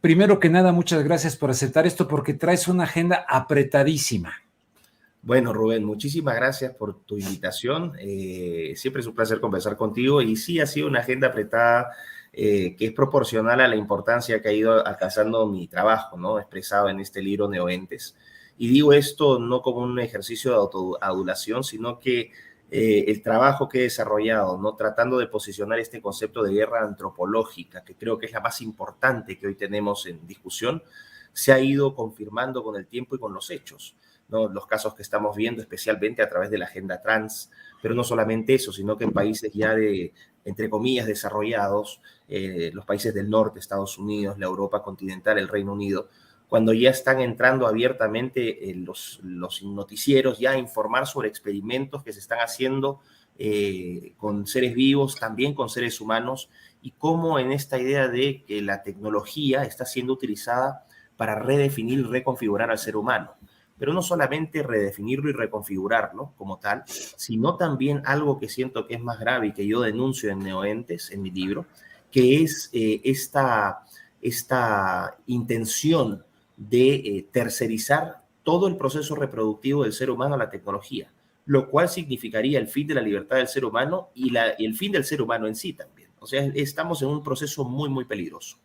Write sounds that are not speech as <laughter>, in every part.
primero que nada, muchas gracias por aceptar esto porque traes una agenda apretadísima. Bueno, Rubén, muchísimas gracias por tu invitación. Eh, siempre es un placer conversar contigo y sí ha sido una agenda apretada eh, que es proporcional a la importancia que ha ido alcanzando mi trabajo, ¿no? Expresado en este libro Neoentes. Y digo esto no como un ejercicio de autoadulación, sino que eh, el trabajo que he desarrollado, ¿no? tratando de posicionar este concepto de guerra antropológica, que creo que es la más importante que hoy tenemos en discusión, se ha ido confirmando con el tiempo y con los hechos. ¿no? Los casos que estamos viendo, especialmente a través de la agenda trans, pero no solamente eso, sino que en países ya de, entre comillas, desarrollados, eh, los países del norte, Estados Unidos, la Europa continental, el Reino Unido, cuando ya están entrando abiertamente los, los, noticieros ya a informar sobre experimentos que se están haciendo eh, con seres vivos, también con seres humanos, y cómo en esta idea de que la tecnología está siendo utilizada para redefinir reconfigurar al ser humano. Pero no solamente redefinirlo y reconfigurarlo como tal, sino también algo que siento que es más grave y que yo denuncio en Neoentes, en mi libro, que es eh, esta, esta intención de eh, tercerizar todo el proceso reproductivo del ser humano a la tecnología, lo cual significaría el fin de la libertad del ser humano y, la, el fin del ser humano en sí también. O sea, estamos en un proceso muy, muy peligroso.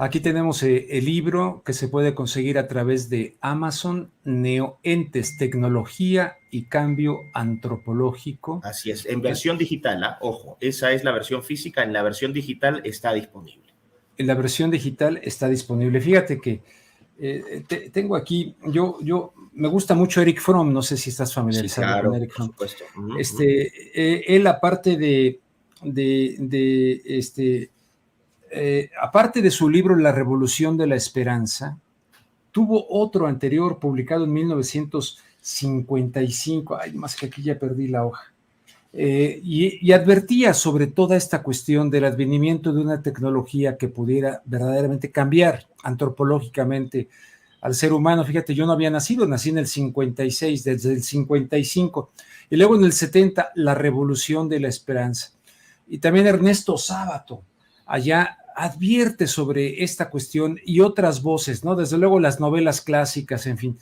Aquí tenemos eh, el libro que se puede conseguir a través de Amazon, Neoentes, Tecnología y Cambio Antropológico. Así es, en versión digital, ¿ah? ojo, esa es la versión física, en la versión digital está disponible. En la versión digital está disponible. Fíjate que eh, tengo aquí, yo, yo, me gusta mucho Eric Fromm, no sé si estás familiarizado con Eric Fromm. Por supuesto. Este, eh, él aparte de, de, este, eh, aparte de su libro La Revolución de la Esperanza, tuvo otro anterior publicado en 1955, ay, más que aquí ya perdí la hoja, eh, y, advertía sobre toda esta cuestión del advenimiento de una tecnología que pudiera verdaderamente cambiar antropológicamente al ser humano. Fíjate, yo no había nacido, nací en el 56, desde el 55, y luego en el 70, la revolución de la esperanza. Y también Ernesto Sábato, allá advierte sobre esta cuestión y otras voces, ¿no? Desde luego las novelas clásicas, en fin.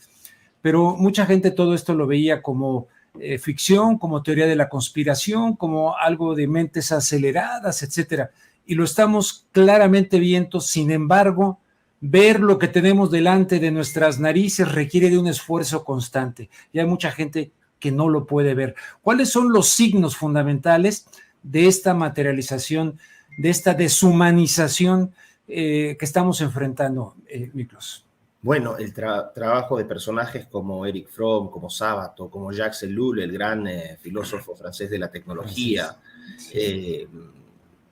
Pero mucha gente todo esto lo veía como eh, ficción, como teoría de la conspiración, como algo de mentes aceleradas, etcétera. Y lo estamos claramente viendo, sin embargo, ver lo que tenemos delante de nuestras narices requiere de un esfuerzo constante. Y hay mucha gente que no lo puede ver. ¿Cuáles son los signos fundamentales de esta materialización, de esta deshumanización eh, que estamos enfrentando, eh, Miklos? Bueno, el trabajo de personajes como Eric Fromm, como Sábato, como Jacques Ellul, el gran eh, filósofo francés de la tecnología. Eh,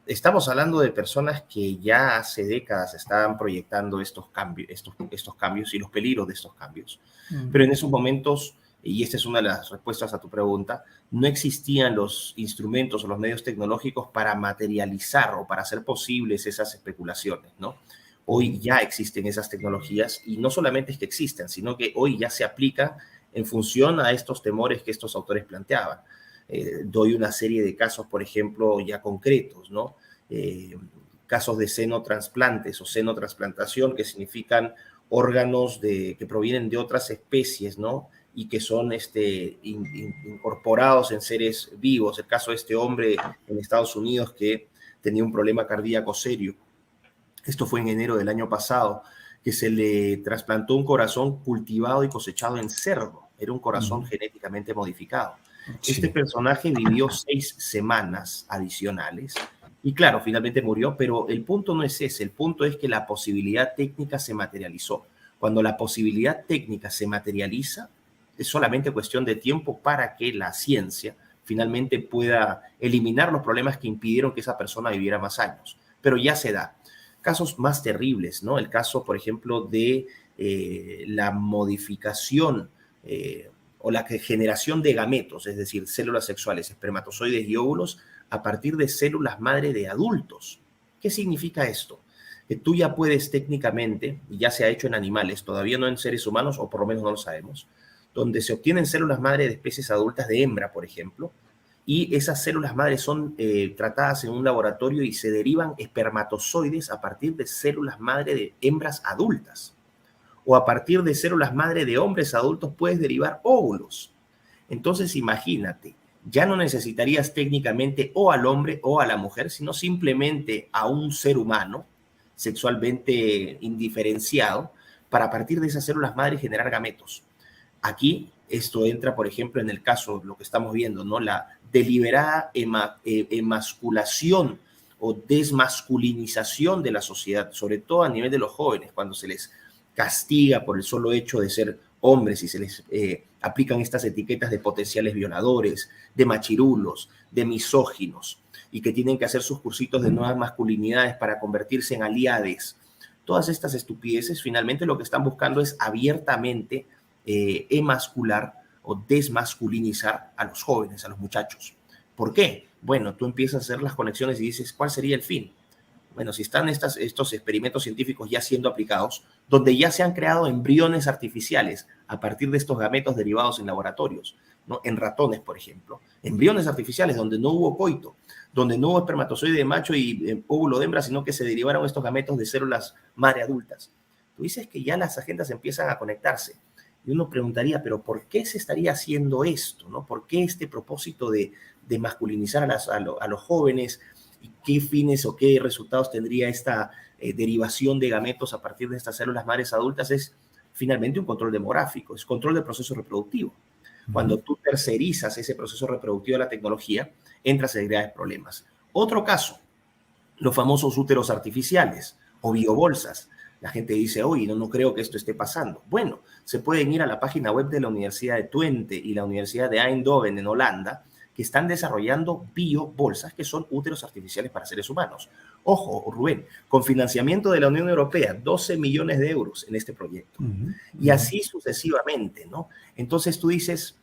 estamos hablando de personas que ya hace décadas estaban proyectando estos cambios, estos, estos cambios y los peligros de estos cambios. Mm. Pero en esos momentos, y esta es una de las respuestas a tu pregunta, no existían los instrumentos o los medios tecnológicos para materializar o para hacer posibles esas especulaciones, ¿no? Hoy ya existen esas tecnologías y no solamente es que existen, sino que hoy ya se aplica en función a estos temores que estos autores planteaban. Eh, doy una serie de casos, por ejemplo, ya concretos, ¿no? Eh, casos de senotrasplantes o senotransplantación, que significan órganos de, que provienen de otras especies, ¿no? Y que son este, incorporados en seres vivos. El caso de este hombre en Estados Unidos que tenía un problema cardíaco serio esto fue en enero del año pasado, que se le trasplantó un corazón cultivado y cosechado en cerdo. Era un corazón genéticamente modificado. Este personaje vivió seis semanas adicionales y claro, finalmente murió, pero el punto no es ese, el punto es que la posibilidad técnica se materializó. Cuando la posibilidad técnica se materializa, es solamente cuestión de tiempo para que la ciencia finalmente pueda eliminar los problemas que impidieron que esa persona viviera más años. Pero ya se da casos más terribles, ¿no? El caso, por ejemplo, de eh, la modificación eh, o la generación de gametos, es decir, células sexuales, espermatozoides y óvulos, a partir de células madre de adultos. ¿Qué significa esto? Que tú ya puedes técnicamente, y ya se ha hecho en animales, todavía no en seres humanos, o por lo menos no lo sabemos, donde se obtienen células madre de especies adultas de hembra, por ejemplo, y esas células madres son eh, tratadas en un laboratorio y se derivan espermatozoides a partir de células madre de hembras adultas. O a partir de células madre de hombres adultos puedes derivar óvulos. Entonces imagínate, ya no necesitarías técnicamente o al hombre o a la mujer, sino simplemente a un ser humano sexualmente indiferenciado para a partir de esas células madre generar gametos. Aquí esto entra, por ejemplo, en el caso, lo que estamos viendo, ¿no? La deliberada eh, emasculación o desmasculinización de la sociedad, sobre todo a nivel de los jóvenes, cuando se les castiga por el solo hecho de ser hombres y se les eh, aplican estas etiquetas de potenciales violadores, de machirulos, de misóginos, y que tienen que hacer sus cursitos de nuevas masculinidades para convertirse en aliades. Todas estas estupideces finalmente lo que están buscando es abiertamente eh, emascular o desmasculinizar a los jóvenes, a los muchachos. ¿Por qué? Bueno, tú empiezas a hacer las conexiones y dices, ¿cuál sería el fin? bueno, si están estos experimentos científicos ya siendo aplicados, donde ya se han creado embriones artificiales a partir de estos gametos derivados en laboratorios, en ratones, por ejemplo, embriones artificiales donde no hubo coito, donde no hubo espermatozoide de macho y eh, óvulo de hembra, sino que se derivaron estos gametos de células madre adultas. Tú dices que ya las agendas empiezan a conectarse. Y uno preguntaría, pero ¿por qué se estaría haciendo esto? ¿no? ¿Por qué este propósito de, masculinizar a, a los jóvenes, y qué fines o qué resultados tendría esta eh, derivación de gametos a partir de estas células madres adultas es finalmente un control demográfico, es control del proceso reproductivo. Cuando tú tercerizas ese proceso reproductivo de la tecnología, entras en graves problemas. Otro caso, los famosos úteros artificiales o biobolsas. La gente dice, oye, no, no creo que esto esté pasando. Bueno, se pueden ir a la página web de la Universidad de Twente y la Universidad de Eindhoven en Holanda que están desarrollando biobolsas, que son úteros artificiales para seres humanos. Ojo, Rubén, con financiamiento de la Unión Europea, 12 millones de euros en este proyecto. Y así sucesivamente, ¿no? Entonces tú dices,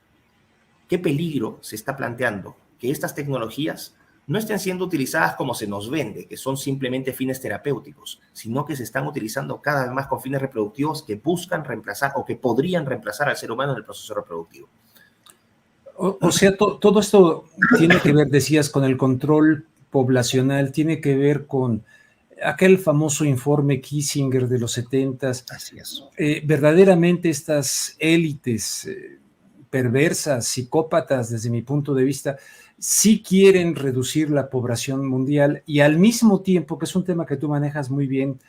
¿qué peligro se está planteando? Que estas tecnologías no estén siendo utilizadas como se nos vende, que son simplemente fines terapéuticos, sino que se están utilizando cada vez más con fines reproductivos que buscan reemplazar o que podrían reemplazar al ser humano en el proceso reproductivo. O, sea, todo esto tiene que ver, decías, con el control poblacional, tiene que ver con aquel famoso informe Kissinger de los 70 Así es. Eh, verdaderamente estas élites eh, perversas, psicópatas, desde mi punto de vista, sí quieren reducir la población mundial y al mismo tiempo, que es un tema que tú manejas muy bien,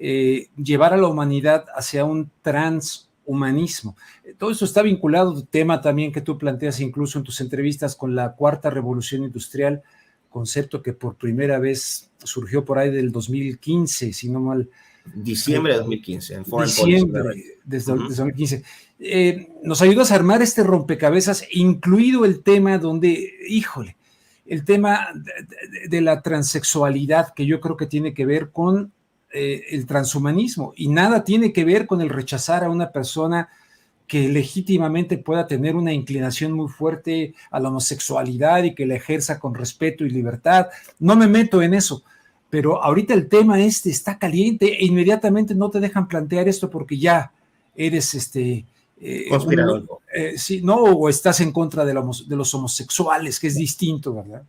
eh, llevar a la humanidad hacia un trans humanismo. Eh, todo esto está vinculado, tema también que tú planteas incluso en tus entrevistas con la cuarta revolución industrial, concepto que por primera vez surgió por ahí del 2015, si no mal. Diciembre de 2015, en Foreign Diciembre, desde, 2015. Eh, nos ayudas a armar este rompecabezas, incluido el tema donde, híjole, el tema de la transexualidad, que yo creo que tiene que ver con eh, el transhumanismo y nada tiene que ver con el rechazar a una persona que legítimamente pueda tener una inclinación muy fuerte a la homosexualidad y que la ejerza con respeto y libertad. No me meto en eso, pero ahorita el tema este está caliente e inmediatamente no te dejan plantear esto porque ya eres este... Eh, eh sí, no, o estás en contra de, los homosexuales, que es distinto, ¿verdad?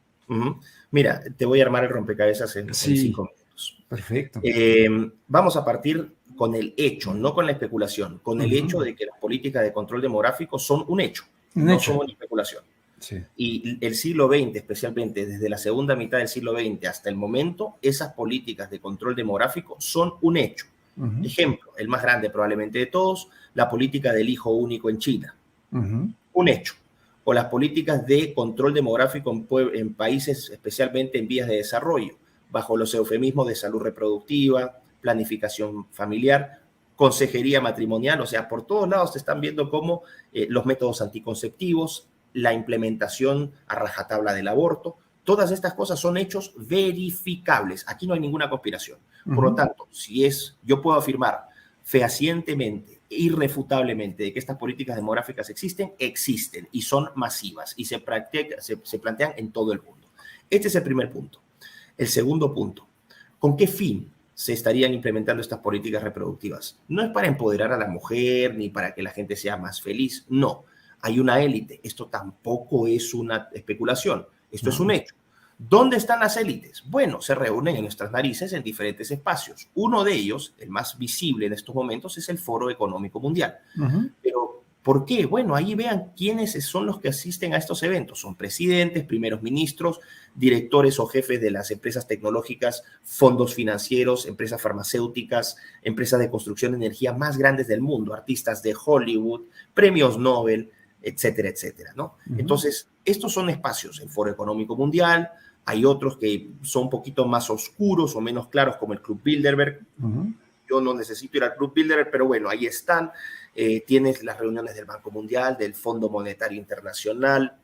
Mira, te voy a armar el rompecabezas en, cinco minutos. Perfecto. Eh, vamos a partir con el hecho, no con la especulación, con el hecho de que las políticas de control demográfico son un hecho, no son una especulación. Y el siglo XX, especialmente desde la segunda mitad del siglo XX hasta el momento, esas políticas de control demográfico son un hecho. Ejemplo, el más grande probablemente de todos, la política del hijo único en China. Un hecho. O las políticas de control demográfico en, en países especialmente en vías de desarrollo bajo los eufemismos de salud reproductiva, planificación familiar, consejería matrimonial, o sea, por todos lados te están viendo cómo eh, los métodos anticonceptivos, la implementación a rajatabla del aborto, todas estas cosas son hechos verificables. Aquí no hay ninguna conspiración. Por lo tanto, si es, yo puedo afirmar fehacientemente, irrefutablemente, de que estas políticas demográficas existen, existen y son masivas y se, se plantean en todo el mundo. Este es el primer punto. El segundo punto, ¿con qué fin se estarían implementando estas políticas reproductivas? No es para empoderar a la mujer ni para que la gente sea más feliz, no. hay una élite. Esto tampoco es una especulación, esto es un hecho. ¿Dónde están las élites? Bueno, se reúnen en nuestras narices en diferentes espacios. Uno de ellos, el más visible en estos momentos, es el Foro Económico Mundial. Pero, ¿por qué? Bueno, ahí vean quiénes son los que asisten a estos eventos. Son presidentes, primeros ministros, directores o jefes de las empresas tecnológicas, fondos financieros, empresas farmacéuticas, empresas de construcción de energía más grandes del mundo, artistas de Hollywood, premios Nobel, etcétera, etcétera, ¿no? Entonces, estos son espacios, el Foro Económico Mundial, hay otros que son un poquito más oscuros o menos claros, como el Club Bilderberg. Yo no necesito ir al Club Bilderberg, pero bueno, ahí están. Eh, tienes las reuniones del Banco Mundial, del Fondo Monetario Internacional,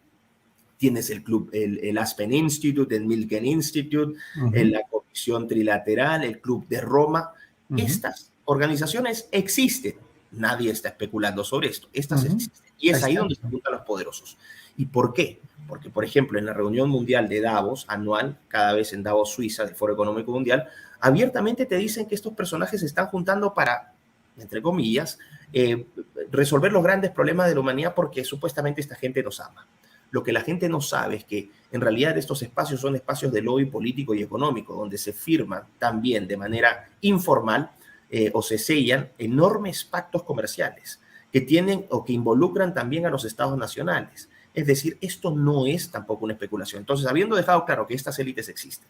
tienes el club, el, Aspen Institute, el Milken Institute, la Comisión Trilateral, el Club de Roma. Estas organizaciones existen. Nadie está especulando sobre esto. Estas existen. Y es ahí donde se juntan los poderosos. ¿Y por qué? Porque, por ejemplo, en la reunión mundial de Davos, anual, cada vez en Davos, Suiza, del Foro Económico Mundial, abiertamente te dicen que estos personajes se están juntando para, entre comillas, eh, resolver los grandes problemas de la humanidad porque supuestamente esta gente nos ama. Lo que la gente no sabe es que en realidad estos espacios son espacios de lobby político y económico, donde se firman también de manera informal eh, o se sellan enormes pactos comerciales que tienen o que involucran también a los estados nacionales. Es decir, esto no es tampoco una especulación. Entonces, habiendo dejado claro que estas élites existen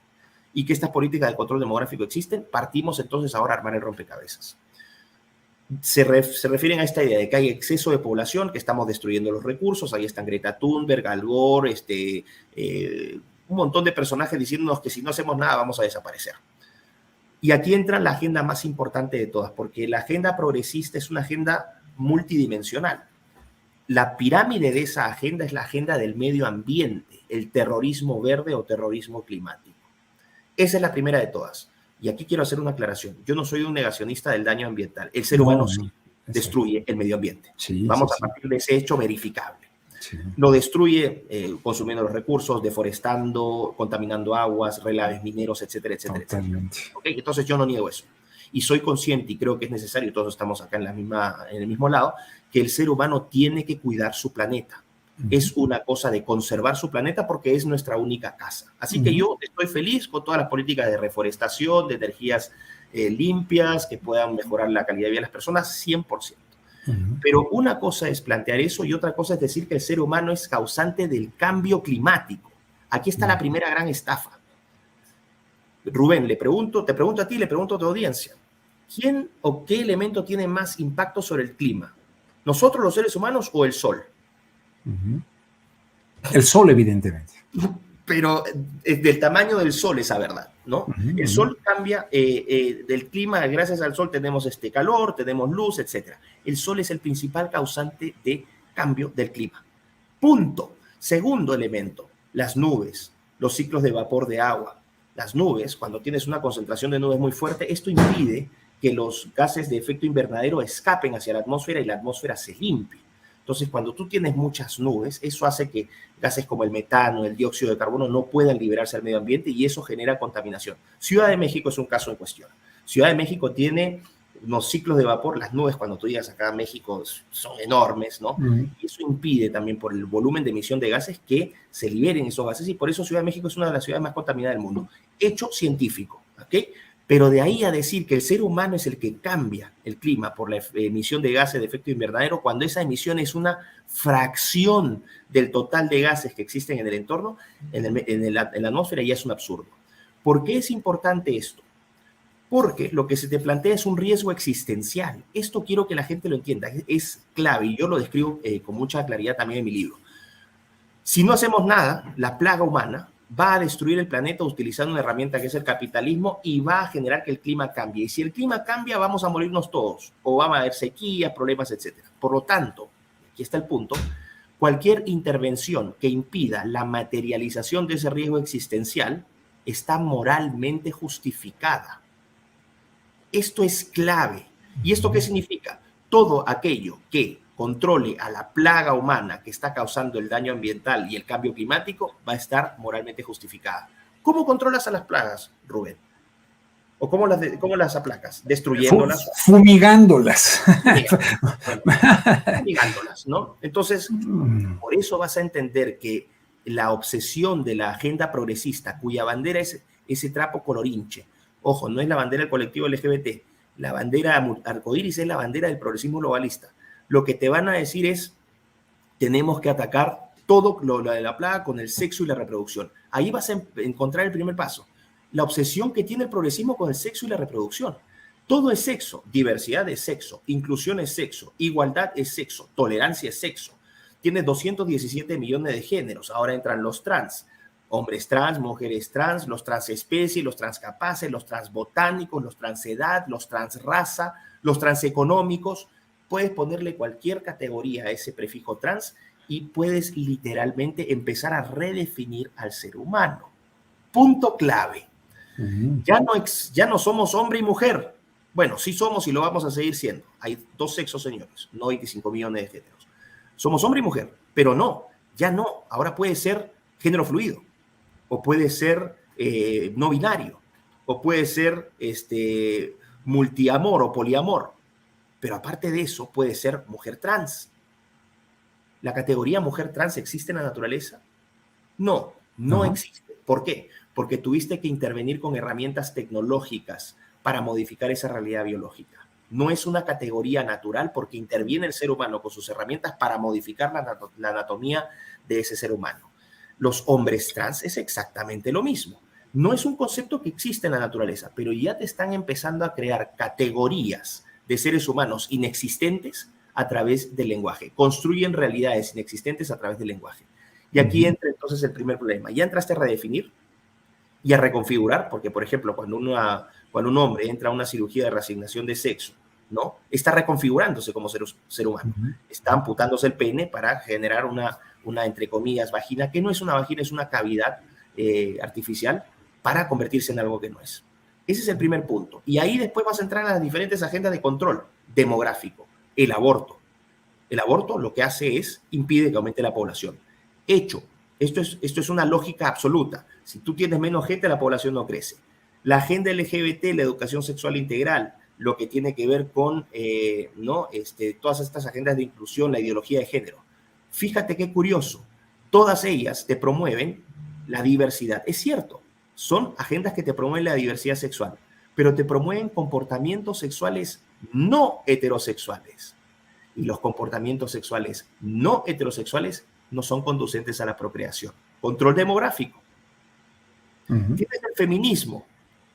y que estas políticas de control demográfico existen, partimos entonces ahora a armar el rompecabezas. Se, refieren a esta idea de que hay exceso de población, que estamos destruyendo los recursos, ahí están Greta Thunberg, Al Gore, este, eh, un montón de personajes diciéndonos que si no hacemos nada vamos a desaparecer. Y aquí entra la agenda más importante de todas, porque la agenda progresista es una agenda multidimensional la pirámide de esa agenda es la agenda del medio ambiente, el terrorismo verde o terrorismo climático. Esa es la primera de todas. Y aquí quiero hacer una aclaración. Yo no soy un negacionista del daño ambiental. El ser humano sí destruye el medio ambiente. Vamos a partir de ese hecho verificable. Lo destruye eh, consumiendo los recursos, deforestando, contaminando aguas, relaves mineros, etcétera, etcétera. Entonces yo no niego eso. Y soy consciente y creo que es necesario, todos estamos acá en, la misma, en el mismo lado, que el ser humano tiene que cuidar su planeta. Es una cosa de conservar su planeta porque es nuestra única casa. Así que yo estoy feliz con todas las políticas de reforestación, de energías eh, limpias, que puedan mejorar la calidad de vida de las personas, 100%. Pero una cosa es plantear eso y otra cosa es decir que el ser humano es causante del cambio climático. Aquí está la primera gran estafa. Rubén, le pregunto, te pregunto a ti, le pregunto a tu audiencia. ¿Quién o qué elemento tiene más impacto sobre el clima? ¿Nosotros los seres humanos o el Sol? El Sol, evidentemente. Pero del tamaño del Sol esa verdad, ¿no? el Sol cambia eh, eh, del clima, gracias al Sol tenemos este calor, tenemos luz, etc. El Sol es el principal causante de cambio del clima. Punto. Segundo elemento, las nubes, los ciclos de vapor de agua. Las nubes, cuando tienes una concentración de nubes muy fuerte, esto impide que los gases de efecto invernadero escapen hacia la atmósfera y la atmósfera se limpie. Entonces, cuando tú tienes muchas nubes, eso hace que gases como el metano, el dióxido de carbono no puedan liberarse al medio ambiente y eso genera contaminación. Ciudad de México es un caso en cuestión. Ciudad de México tiene unos ciclos de vapor, las nubes cuando tú llegas acá a México son enormes, ¿no? Y eso impide también por el volumen de emisión de gases que se liberen esos gases y por eso Ciudad de México es una de las ciudades más contaminadas del mundo. Hecho científico, ¿ok? Pero de ahí a decir que el ser humano es el que cambia el clima por la emisión de gases de efecto invernadero, cuando esa emisión es una fracción del total de gases que existen en el entorno, en, la atmósfera, ya es un absurdo. ¿Por qué es importante esto? Porque lo que se te plantea es un riesgo existencial. Esto quiero que la gente lo entienda, es clave y yo lo describo eh, con mucha claridad también en mi libro. Si no hacemos nada, la plaga humana va a destruir el planeta utilizando una herramienta que es el capitalismo y va a generar que el clima cambie. Y si el clima cambia, vamos a morirnos todos, o va a haber sequías, problemas, etc. Por lo tanto, aquí está el punto, cualquier intervención que impida la materialización de ese riesgo existencial está moralmente justificada. Esto es clave. ¿Y esto qué significa? Todo aquello que controle a la plaga humana que está causando el daño ambiental y el cambio climático va a estar moralmente justificada. ¿Cómo controlas a las plagas, Rubén? ¿O cómo las, cómo las aplacas? Destruyéndolas. Fumigándolas. <laughs> Fumigándolas, ¿no? Entonces, mm. por eso vas a entender que la obsesión de la agenda progresista, cuya bandera es ese trapo colorinche, ojo, no es la bandera del colectivo LGBT, la bandera arcoíris es la bandera del progresismo globalista. Lo que te van a decir es, tenemos que atacar todo lo, de la plaga con el sexo y la reproducción. Ahí vas a encontrar el primer paso. La obsesión que tiene el progresismo con el sexo y la reproducción. Todo es sexo, diversidad es sexo, inclusión es sexo, igualdad es sexo, tolerancia es sexo. Tiene 217 millones de géneros, ahora entran los trans, hombres trans, mujeres trans, los transespecies, los transcapaces, los transbotánicos, los transedad, los transraza, los transeconómicos. Puedes ponerle cualquier categoría a ese prefijo trans y puedes literalmente empezar a redefinir al ser humano. Punto clave. ya, no ya no somos hombre y mujer. Bueno, sí somos y lo vamos a seguir siendo. Hay dos sexos, señores, no 25 millones de géneros. Somos hombre y mujer, pero no, ya no. Ahora puede ser género fluido, o puede ser eh, no binario, o puede ser este, multiamor o poliamor. Pero aparte de eso, puede ser mujer trans, ¿La categoría mujer trans existe en la naturaleza? No, no existe. ¿Por qué? Porque tuviste que intervenir con herramientas tecnológicas para modificar esa realidad biológica. No es una categoría natural porque interviene el ser humano con sus herramientas para modificar la, la anatomía de ese ser humano. Los hombres trans es exactamente lo mismo. No es un concepto que existe en la naturaleza, pero ya te están empezando a crear categorías de seres humanos inexistentes a través del lenguaje. Construyen realidades inexistentes a través del lenguaje. Y aquí entra entonces el primer problema. Ya entraste a redefinir y a reconfigurar, porque por ejemplo, cuando, cuando un hombre entra a una cirugía de reasignación de sexo, ¿no? Está reconfigurándose como ser, ser humano. Está amputándose el pene para generar una, una, entre comillas, vagina, que no es una vagina, es una cavidad eh, artificial para convertirse en algo que no es. Ese es el primer punto. Y ahí después vas a entrar a las diferentes agendas de control demográfico el aborto. El aborto lo que hace es impide que aumente la población. Hecho, esto es, esto es una lógica absoluta. Si tú tienes menos gente, la población no crece. La agenda LGBT, la educación sexual integral, lo que tiene que ver con eh, ¿no? este, todas estas agendas de inclusión, la ideología de género. Fíjate qué curioso, todas ellas te promueven la diversidad. Es cierto, son agendas que te promueven la diversidad sexual, pero te promueven comportamientos sexuales no heterosexuales. Y los comportamientos sexuales no heterosexuales no son conducentes a la procreación. Control demográfico. Tienes el feminismo.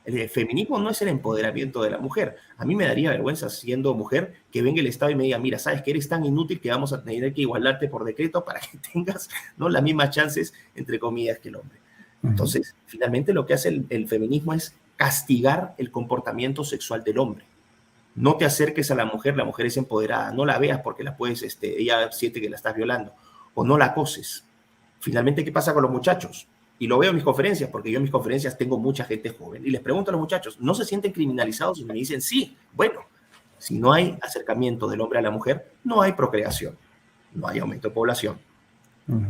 El feminismo no es el empoderamiento de la mujer. A mí me daría vergüenza siendo mujer que venga el Estado y me diga, mira, sabes que eres tan inútil que vamos a tener que igualarte por decreto para que <laughs> tengas ¿no? las mismas chances, entre comillas, que el hombre. Entonces, finalmente lo que hace el feminismo es castigar el comportamiento sexual del hombre no te acerques a la mujer, la mujer es empoderada, no la veas porque la puedes, este, ella siente que la estás violando, o no la acoses. Finalmente, ¿qué pasa con los muchachos? Y lo veo en mis conferencias, porque yo en mis conferencias tengo mucha gente joven, y les pregunto a los muchachos, ¿no se sienten criminalizados? Y me dicen, sí, bueno, si no hay acercamiento del hombre a la mujer, no hay procreación, no hay aumento de población.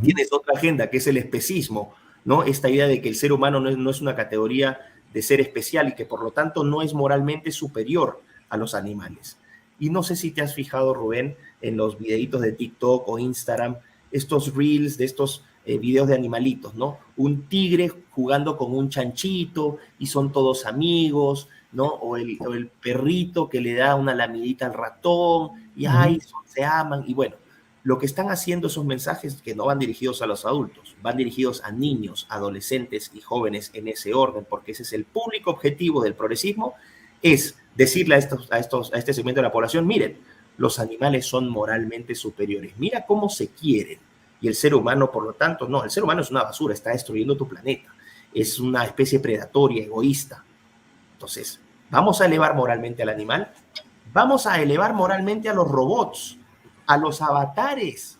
Tienes otra agenda, que es el especismo, ¿no? Esta idea de que el ser humano no es, no es una categoría de ser especial y que por lo tanto no es moralmente superior a los animales. Y no sé si te has fijado, Rubén, en los videitos de TikTok o Instagram, estos reels de estos eh, videos de animalitos, ¿no? Un tigre jugando con un chanchito y son todos amigos, ¿no? O el, perrito que le da una lamidita al ratón y ay, se aman. Y bueno, lo que están haciendo esos mensajes que no van dirigidos a los adultos, van dirigidos a niños, adolescentes y jóvenes en ese orden, porque ese es el público objetivo del progresismo, es decirle a, estos, a, estos, a este segmento de la población, miren, los animales son moralmente superiores, mira cómo se quieren. Y el ser humano, por lo tanto, no, el ser humano es una basura, está destruyendo tu planeta, es una especie predatoria, egoísta. Entonces, ¿vamos a elevar moralmente al animal? Vamos a elevar moralmente a los robots, a los avatares,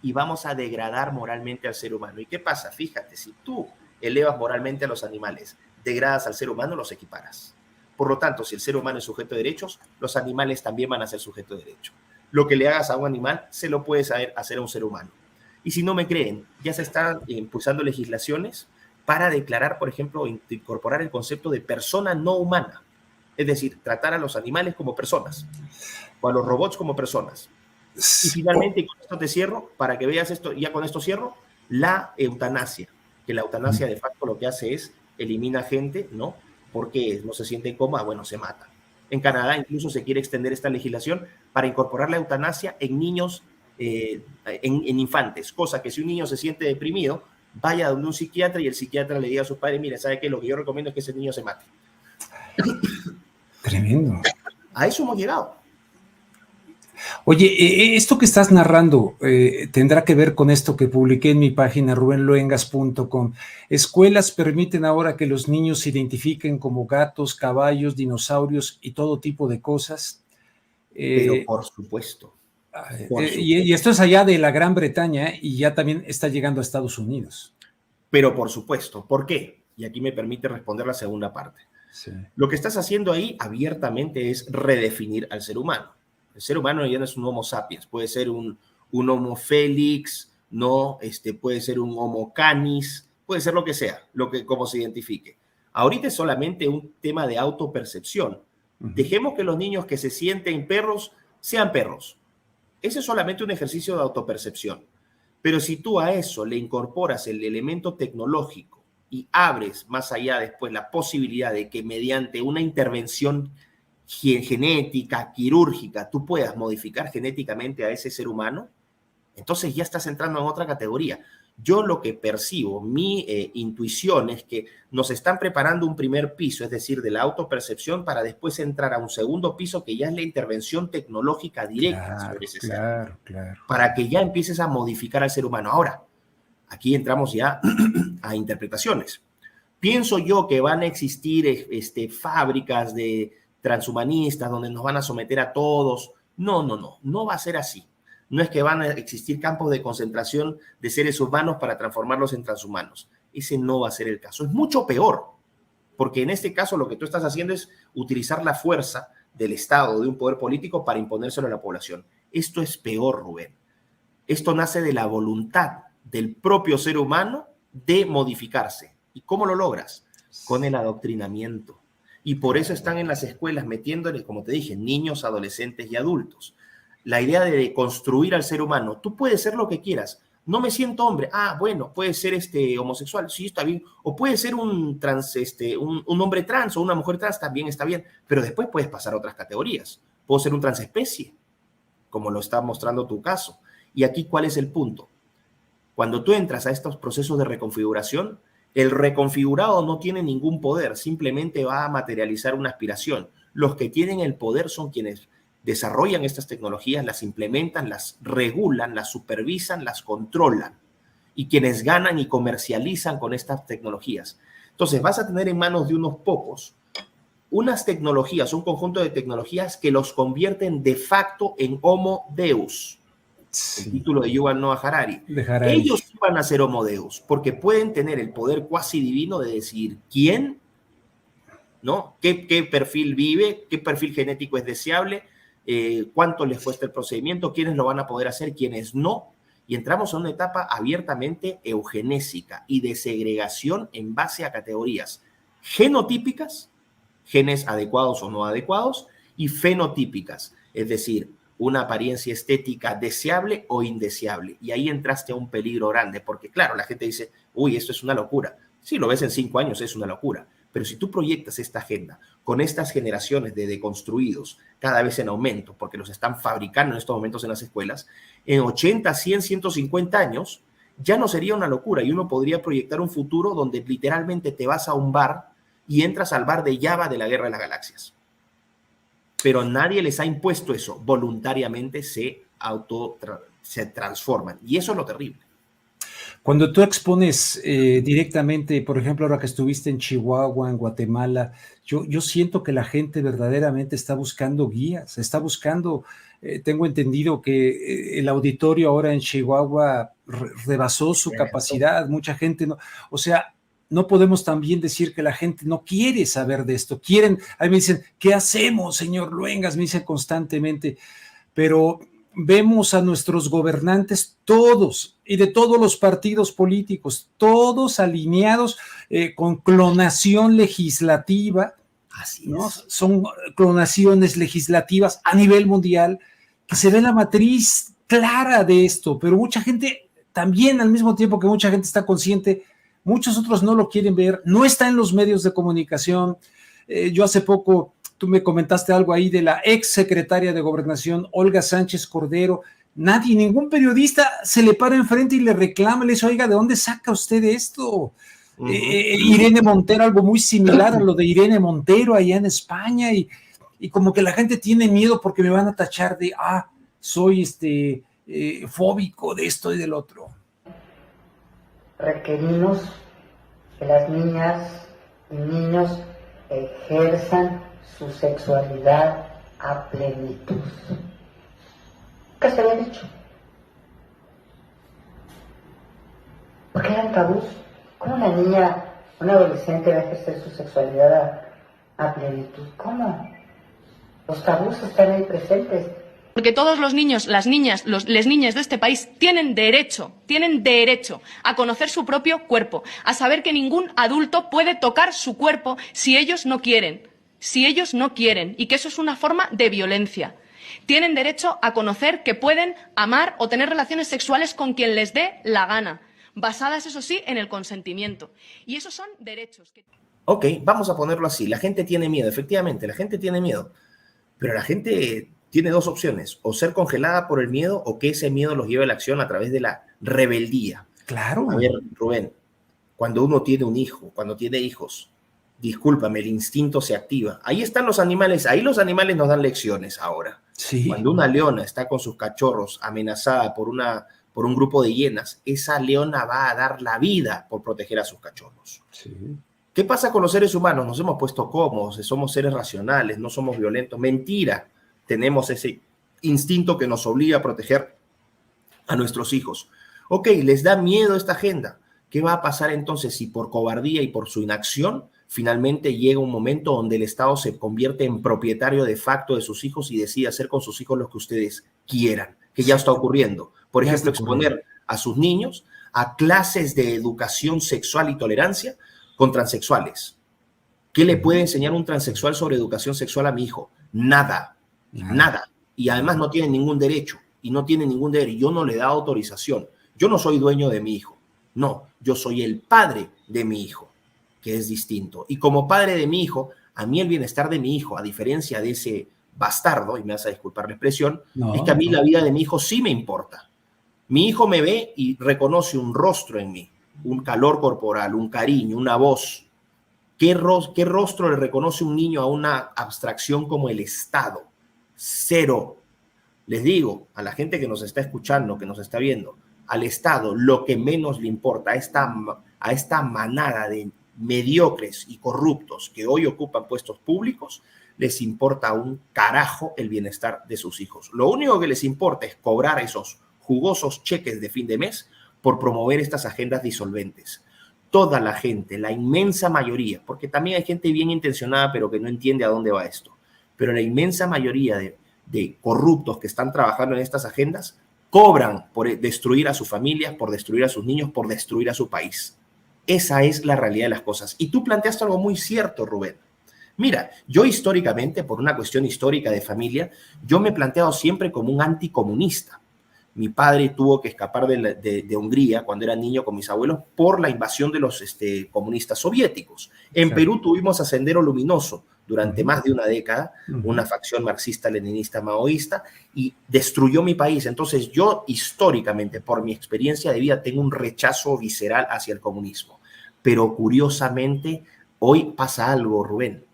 y vamos a degradar moralmente al ser humano. ¿Y qué pasa? Fíjate, si tú elevas moralmente a los animales, degradas al ser humano, los equiparas. Por lo tanto, si el ser humano es sujeto de derechos, los animales también van a ser sujeto de derechos. Lo que le hagas a un animal, se lo puedes hacer a un ser humano. Y si no me creen, ya se están impulsando legislaciones para declarar, por ejemplo, incorporar el concepto de persona no humana, es decir, tratar a los animales como personas o a los robots como personas. Y finalmente, con esto te cierro, para que veas esto, ya con esto cierro, la eutanasia, que la eutanasia de facto lo que hace es elimina gente, ¿no? Porque no se siente en coma, bueno, se mata. En Canadá incluso se quiere extender esta legislación para incorporar la eutanasia en niños, eh, en, infantes, cosa que si un niño se siente deprimido, vaya donde un psiquiatra y el psiquiatra le diga a sus padres, mire, ¿sabe qué? Lo que yo recomiendo es que ese niño se mate. Tremendo. A eso hemos llegado. Oye, e, e, esto que estás narrando eh, tendrá que ver con esto que publiqué en mi página rubenloengas.com. Escuelas permiten ahora que los niños se identifiquen como gatos, caballos, dinosaurios y todo tipo de cosas. Pero eh, por supuesto. Eh, y, esto es allá de la Gran Bretaña y ya también está llegando a Estados Unidos. Pero por supuesto, ¿por qué? Y aquí me permite responder la segunda parte. Lo que estás haciendo ahí abiertamente es redefinir al ser humano. El ser humano ya no es un Homo sapiens, puede ser un, un Homo félix, no, este, puede ser un Homo canis, puede ser lo que sea, lo que como se identifique. Ahorita es solamente un tema de autopercepción. Dejemos que los niños que se sienten perros sean perros. Ese es solamente un ejercicio de autopercepción. Pero si tú a eso le incorporas el elemento tecnológico y abres más allá después la posibilidad de que mediante una intervención genética, quirúrgica, tú puedas modificar genéticamente a ese ser humano, entonces ya estás entrando en otra categoría. Yo lo que percibo, mi eh, intuición es que nos están preparando un primer piso, es decir, de la autopercepción, para después entrar a un segundo piso que ya es la intervención tecnológica directa, claro, claro, para que ya empieces a modificar al ser humano. Ahora, aquí entramos ya <clears throat> a interpretaciones. Pienso yo que van a existir este, fábricas de, transhumanistas, donde nos van a someter a todos. No, no, no, no va a ser así. No es que van a existir campos de concentración de seres humanos para transformarlos en transhumanos. Ese no va a ser el caso. Es mucho peor, porque en este caso lo que tú estás haciendo es utilizar la fuerza del Estado, de un poder político, para imponérselo a la población. Esto es peor, Rubén. Esto nace de la voluntad del propio ser humano de modificarse. ¿Y cómo lo logras? Con el adoctrinamiento y por eso están en las escuelas metiéndole, como te dije, niños, adolescentes y adultos. La idea de construir al ser humano, tú puedes ser lo que quieras. No me siento hombre. Ah, bueno, puede ser este homosexual, sí, está bien. O puede ser un trans, este, un, hombre trans o una mujer trans, también está bien. Pero después puedes pasar a otras categorías. Puedo ser un transespecie, como lo está mostrando tu caso. Y aquí, ¿cuál es el punto? Cuando tú entras a estos procesos de reconfiguración, el reconfigurado no tiene ningún poder, simplemente va a materializar una aspiración. Los que tienen el poder son quienes desarrollan estas tecnologías, las implementan, las regulan, las supervisan, las controlan y quienes ganan y comercializan con estas tecnologías. Entonces vas a tener en manos de unos pocos unas tecnologías, un conjunto de tecnologías que los convierten de facto en Homo Deus el título de Yuval Noah Harari. Ellos van a ser homodeus, porque pueden tener el poder cuasi divino de decir quién, ¿no? ¿Qué, qué perfil vive? ¿Qué perfil genético es deseable? Eh, ¿Cuánto les cuesta el procedimiento? ¿Quiénes lo van a poder hacer? ¿Quiénes no? Y entramos a una etapa abiertamente eugenésica y de segregación en base a categorías genotípicas, genes adecuados o no adecuados, y fenotípicas, es decir, una apariencia estética deseable o indeseable. Y ahí entraste a un peligro grande, porque claro, la gente dice, uy, esto es una locura. Si lo ves en cinco años, es una locura. Pero si tú proyectas esta agenda con estas generaciones de deconstruidos cada vez en aumento, porque los están fabricando en estos momentos en las escuelas, en 80, 100, 150 años, ya no sería una locura y uno podría proyectar un futuro donde literalmente te vas a un bar y entras al bar de Java de la Guerra de las Galaxias pero nadie les ha impuesto eso. Voluntariamente se auto se transforman. Y eso es lo terrible. Cuando tú expones eh, directamente, por ejemplo, ahora que estuviste en Chihuahua, en Guatemala, yo, yo siento que la gente verdaderamente está buscando guías, está buscando, eh, tengo entendido que eh, el auditorio ahora en Chihuahua rebasó su capacidad, mucha gente no, o sea, no podemos también decir que la gente no quiere saber de esto. Quieren, ahí me dicen, ¿qué hacemos, señor Luengas? Me dicen constantemente, pero vemos a nuestros gobernantes todos y de todos los partidos políticos, todos alineados eh, con clonación legislativa. Así ¿no? Son clonaciones legislativas a nivel mundial que se ve la matriz clara de esto, pero mucha gente también al mismo tiempo que mucha gente está consciente, muchos otros no lo quieren ver, no está en los medios de comunicación. Eh, yo hace poco, tú me comentaste algo ahí de la ex secretaria de gobernación, Olga Sánchez Cordero. Nadie, ningún periodista se le para enfrente y le reclama, le dice, oiga, ¿de dónde saca usted esto? Eh, Irene Montero, algo muy similar a lo de Irene Montero allá en España, y, y como que la gente tiene miedo porque me van a tachar de, ah, soy este eh, fóbico de esto y del otro. Requerimos que las niñas y niños ejerzan su sexualidad a plenitud. ¿Qué se había dicho? ¿Por qué eran tabús? ¿Cómo una niña, un adolescente va a ejercer su sexualidad a, a plenitud? ¿Cómo? Los tabús están ahí presentes porque todos los niños, las niñas, los, niñas de este país tienen derecho, tienen derecho a conocer su propio cuerpo, a saber que ningún adulto puede tocar su cuerpo si ellos no quieren, si ellos no quieren, y que eso es una forma de violencia. Tienen derecho a conocer que pueden amar o tener relaciones sexuales con quien les dé la gana, basadas, eso sí, en el consentimiento. Y esos son derechos. Ok, vamos a ponerlo así. La gente tiene miedo, efectivamente, la gente tiene miedo. Pero la gente tiene dos opciones, o ser congelada por el miedo o que ese miedo los lleve a la acción a través de la rebeldía. Claro. A ver, Rubén, cuando uno tiene un hijo, cuando tiene hijos, discúlpame, el instinto se activa. Ahí están los animales, ahí los animales nos dan lecciones ahora. Sí. Cuando una leona está con sus cachorros amenazada por, una, por un grupo de hienas, esa leona va a dar la vida por proteger a sus cachorros. Sí. ¿Qué pasa con los seres humanos? Nos hemos puesto cómodos, somos seres racionales, no somos violentos. Mentira tenemos ese instinto que nos obliga a proteger a nuestros hijos. Ok, les da miedo esta agenda. ¿Qué va a pasar entonces si por cobardía y por su inacción finalmente llega un momento donde el Estado se convierte en propietario de facto de sus hijos y decide hacer con sus hijos lo que ustedes quieran? Que ya está ocurriendo. Por ejemplo, exponer a sus niños a clases de educación sexual y tolerancia con transexuales. ¿Qué le puede enseñar un transexual sobre educación sexual a mi hijo? Nada. Nada. Y además no tiene ningún derecho. Y no tiene ningún derecho. Yo no le da autorización. Yo no soy dueño de mi hijo. No, yo soy el padre de mi hijo, que es distinto. Y como padre de mi hijo, a mí el bienestar de mi hijo, a diferencia de ese bastardo, y me vas a disculpar la expresión, es que a mí la vida de mi hijo sí me importa. Mi hijo me ve y reconoce un rostro en mí, un calor corporal, un cariño, una voz. ¿Qué, ¿Qué rostro le reconoce un niño a una abstracción como el Estado? Cero. Les digo a la gente que nos está escuchando, que nos está viendo, al Estado lo que menos le importa a esta, a esta manada de mediocres y corruptos que hoy ocupan puestos públicos, les importa un carajo el bienestar de sus hijos. Lo único que les importa es cobrar esos jugosos cheques de fin de mes por promover estas agendas disolventes. Toda la gente, la inmensa mayoría, porque también hay gente bien intencionada pero que no entiende a dónde va esto pero la inmensa mayoría de, corruptos que están trabajando en estas agendas cobran por destruir a sus familias, por destruir a sus niños, por destruir a su país. Esa es la realidad de las cosas. Y tú planteaste algo muy cierto, Rubén. Mira, yo históricamente, por una cuestión histórica de familia, yo me he planteado siempre como un anticomunista. Mi padre tuvo que escapar de, Hungría cuando era niño con mis abuelos por la invasión de los este, comunistas soviéticos. En Perú tuvimos a Sendero Luminoso, durante más de una década, una facción marxista-leninista maoísta, y destruyó mi país. Entonces yo históricamente, por mi experiencia de vida, tengo un rechazo visceral hacia el comunismo. Pero curiosamente, hoy pasa algo, Rubén.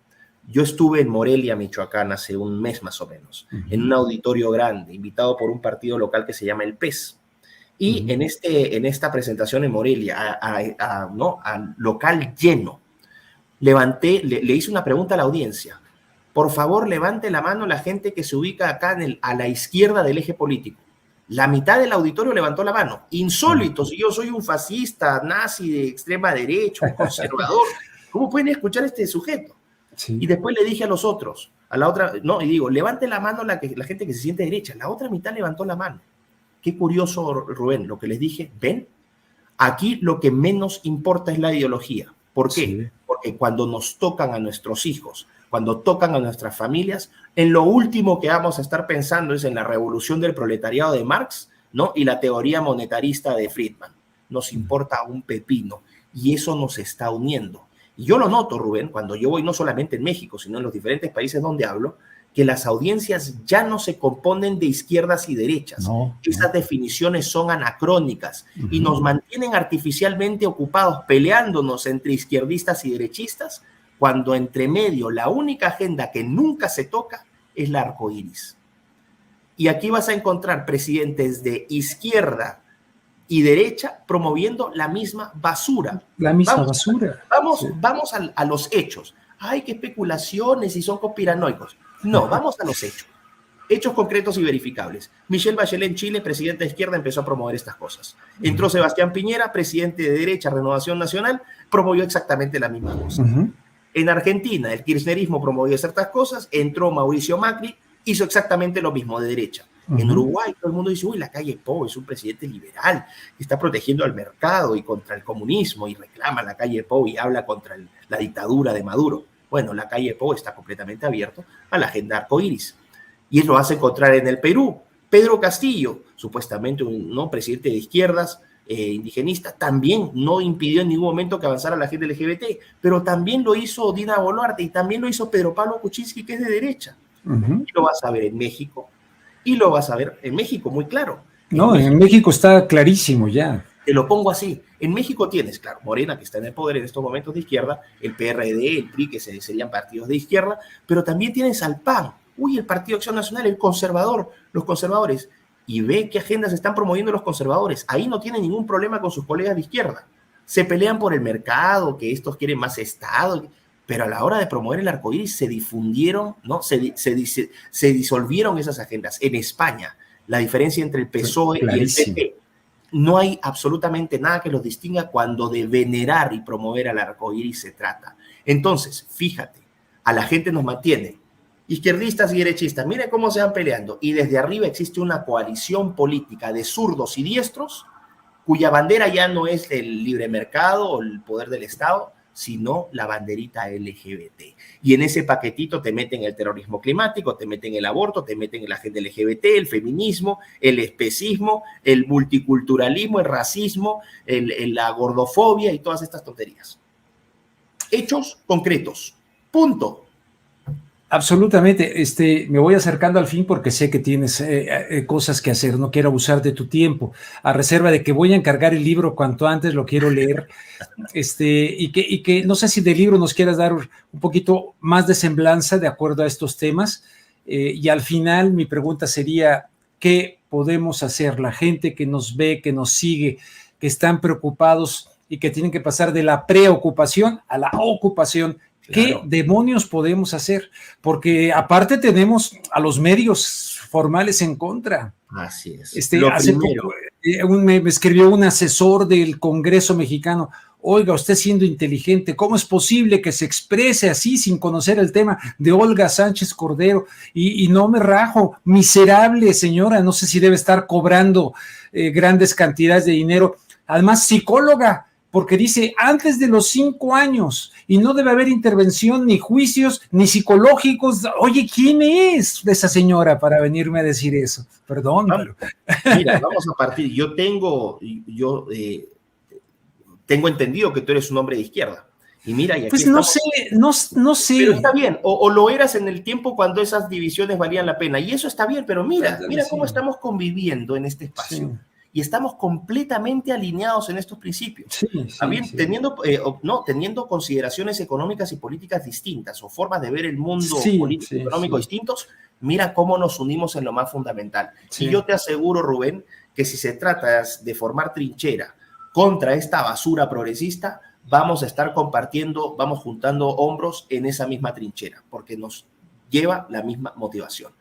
Yo estuve en Morelia, Michoacán, hace un mes más o menos, en un auditorio grande, invitado por un partido local que se llama el PES. Y en, este, en esta presentación en Morelia, a, ¿no? al local lleno, levanté, le, hice una pregunta a la audiencia. Por favor, levante la mano la gente que se ubica acá en el, a la izquierda del eje político. La mitad del auditorio levantó la mano. Insólito, si yo soy un fascista, nazi de extrema derecha, un conservador, <laughs> ¿cómo pueden escuchar a este sujeto? Y después le dije a los otros, a la otra, no, y digo, levante la mano la, que, la gente que se siente derecha. La otra mitad levantó la mano. qué curioso, Rubén, lo que les dije, ven, aquí lo que menos importa es la ideología. ¿Por qué? Cuando nos tocan a nuestros hijos, cuando tocan a nuestras familias, en lo último que vamos a estar pensando es en la revolución del proletariado de Marx, ¿no? Y la teoría monetarista de Friedman. Nos importa un pepino y eso nos está uniendo. Y yo lo noto, Rubén, cuando yo voy no solamente en México, sino en los diferentes países donde hablo, que las audiencias ya no se componen de izquierdas y derechas. Esas definiciones son anacrónicas y nos mantienen artificialmente ocupados peleándonos entre izquierdistas y derechistas, cuando entre medio la única agenda que nunca se toca es la arcoíris. Y aquí vas a encontrar presidentes de izquierda y derecha promoviendo la misma basura. La misma basura. Vamos, vamos a, los hechos. Ay, qué especulaciones y son conspiranoicos. No, vamos a los hechos. Hechos concretos y verificables. Michelle Bachelet en Chile, presidente de izquierda, empezó a promover estas cosas. Entró Sebastián Piñera, presidente de derecha, Renovación Nacional, promovió exactamente la misma cosa. En Argentina, el kirchnerismo promovió ciertas cosas, entró Mauricio Macri, hizo exactamente lo mismo de derecha. En Uruguay todo el mundo dice, uy, la calle Po es un presidente liberal, que está protegiendo al mercado y contra el comunismo y reclama la calle Po y habla contra la dictadura de Maduro. Bueno, la calle Po está completamente abierto a la agenda arcoíris. Y lo vas a encontrar en el Perú. Pedro Castillo, supuestamente un ¿no? presidente de izquierdas, eh, indigenista, también no impidió en ningún momento que avanzara la gente LGBT, pero también lo hizo Dina Boluarte y también lo hizo Pedro Pablo Kuczynski, que es de derecha. Y lo vas a ver en México, y lo vas a ver en México, muy claro. no, en México está clarísimo ya. Te lo pongo así. En México tienes, claro, Morena, que está en el poder en estos momentos de izquierda, el PRD, el PRI, que serían partidos de izquierda, pero también tienes al PAN, uy, el Partido Acción Nacional, el conservador, los conservadores, y ve qué agendas están promoviendo los conservadores. Ahí no tienen ningún problema con sus colegas de izquierda. Se pelean por el mercado, que estos quieren más Estado, pero a la hora de promover el arcoíris se difundieron, ¿no? Se, se, se, disolvieron esas agendas. En España, la diferencia entre el PSOE y el PP, no hay absolutamente nada que los distinga cuando de venerar y promover al arcoíris se trata. Entonces, fíjate, a la gente nos mantiene izquierdistas y derechistas, miren cómo se van peleando. Y desde arriba existe una coalición política de zurdos y diestros cuya bandera ya no es el libre mercado o el poder del Estado, sino la banderita LGBT. Y en ese paquetito te meten el terrorismo climático, te meten el aborto, te meten la agenda LGBT, el feminismo, el especismo, el multiculturalismo, el racismo, la gordofobia y todas estas tonterías. Hechos concretos. Punto. Absolutamente. Este, me voy acercando al fin porque sé que tienes eh, eh, cosas que hacer. No quiero abusar de tu tiempo. A reserva de que voy a encargar el libro cuanto antes lo quiero leer. Este, y que, y que no sé si del libro nos quieras dar un poquito más de semblanza de acuerdo a estos temas. Eh, y al final mi pregunta sería, ¿qué podemos hacer? La gente que nos ve, que nos sigue, que están preocupados y que tienen que pasar de la preocupación a la ocupación ¿Qué demonios podemos hacer? Porque aparte tenemos a los medios formales en contra. Así es. Este, hace poco, eh, me, escribió un asesor del Congreso mexicano. Oiga, usted siendo inteligente, ¿cómo es posible que se exprese así sin conocer el tema de Olga Sánchez Cordero? Y, no me rajo, miserable señora, no sé si debe estar cobrando eh, grandes cantidades de dinero. Además, psicóloga, porque dice antes de los cinco años y no debe haber intervención ni juicios ni psicológicos. Oye, ¿quién es esa señora para venirme a decir eso? Perdón. Mira, vamos a partir. Yo tengo, yo eh, tengo entendido que tú eres un hombre de izquierda. Y mira, y aquí pues no sé, no, no sé. Pero está bien, o, lo eras en el tiempo cuando esas divisiones valían la pena. Y eso está bien, pero mira, mira cómo estamos conviviendo en este espacio y estamos completamente alineados en estos principios. También teniendo, eh, no, teniendo consideraciones económicas y políticas distintas o formas de ver el mundo político y económico distintos, mira cómo nos unimos en lo más fundamental. Y yo te aseguro, Rubén, que si se trata de formar trinchera contra esta basura progresista, vamos a estar compartiendo, vamos juntando hombros en esa misma trinchera, porque nos lleva la misma motivación.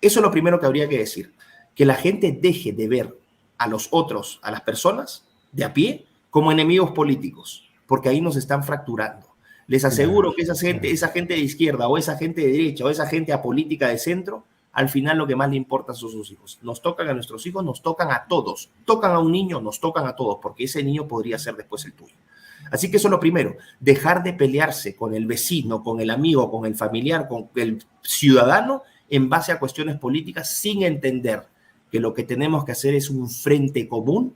Eso es lo primero que habría que decir, que la gente deje de ver a los otros, a las personas de a pie, como enemigos políticos, porque ahí nos están fracturando. Les aseguro que esa gente, esa gente de izquierda o esa gente de derecha o esa gente apolítica de centro al final lo que más le importa son sus hijos. Nos tocan a nuestros hijos, nos tocan a todos. Tocan a un niño, nos tocan a todos, porque ese niño podría ser después el tuyo. Así que eso es lo primero, dejar de pelearse con el vecino, con el amigo, con el familiar, con el ciudadano en base a cuestiones políticas sin entender que lo que tenemos que hacer es un frente común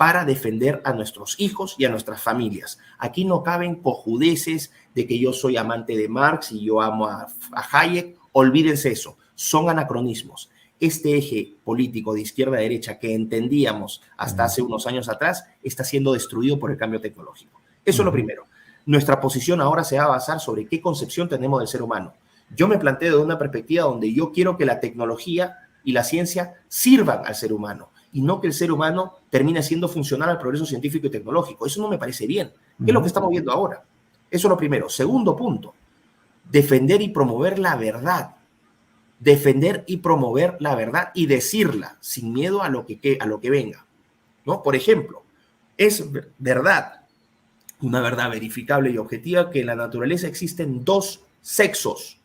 para defender a nuestros hijos y a nuestras familias. Aquí no caben cojudeces de que yo soy amante de Marx y yo amo a, Hayek. Olvídense eso, son anacronismos. Este eje político de izquierda a derecha que entendíamos hasta hace unos años atrás está siendo destruido por el cambio tecnológico. Eso es lo primero. Nuestra posición ahora se va a basar sobre qué concepción tenemos del ser humano. Yo me planteo de una perspectiva donde yo quiero que la tecnología y la ciencia sirvan al ser humano y no que el ser humano termine siendo funcional al progreso científico y tecnológico. Eso no me parece bien. ¿Qué es lo que estamos viendo ahora? Eso es lo primero. Segundo punto, defender y promover la verdad. Defender y promover la verdad y decirla sin miedo a lo que, a lo que venga. ¿no? Por ejemplo, es verdad, una verdad verificable y objetiva, que en la naturaleza existen dos sexos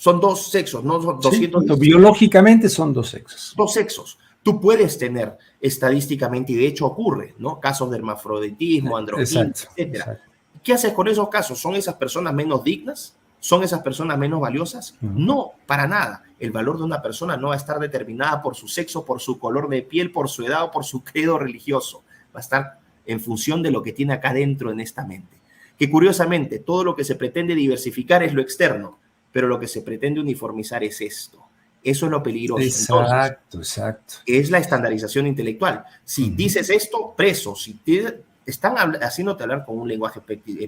son dos sexos, no son 200. biológicamente son dos sexos. Dos sexos. Tú puedes tener estadísticamente, y de hecho ocurre, ¿no? Casos de hermafroditismo, androginia, etc. ¿Qué haces con esos casos? ¿Son esas personas menos dignas? ¿Son esas personas menos valiosas? No, para nada. El valor de una persona no va a estar determinada por su sexo, por su color de piel, por su edad o por su credo religioso. Va a estar en función de lo que tiene acá dentro en esta mente. Que curiosamente, todo lo que se pretende diversificar es lo externo, pero lo que se pretende uniformizar es esto. Eso es lo peligroso. Exacto, exacto. Es la estandarización intelectual. Si dices esto, preso. Si te están haciéndote hablar con un lenguaje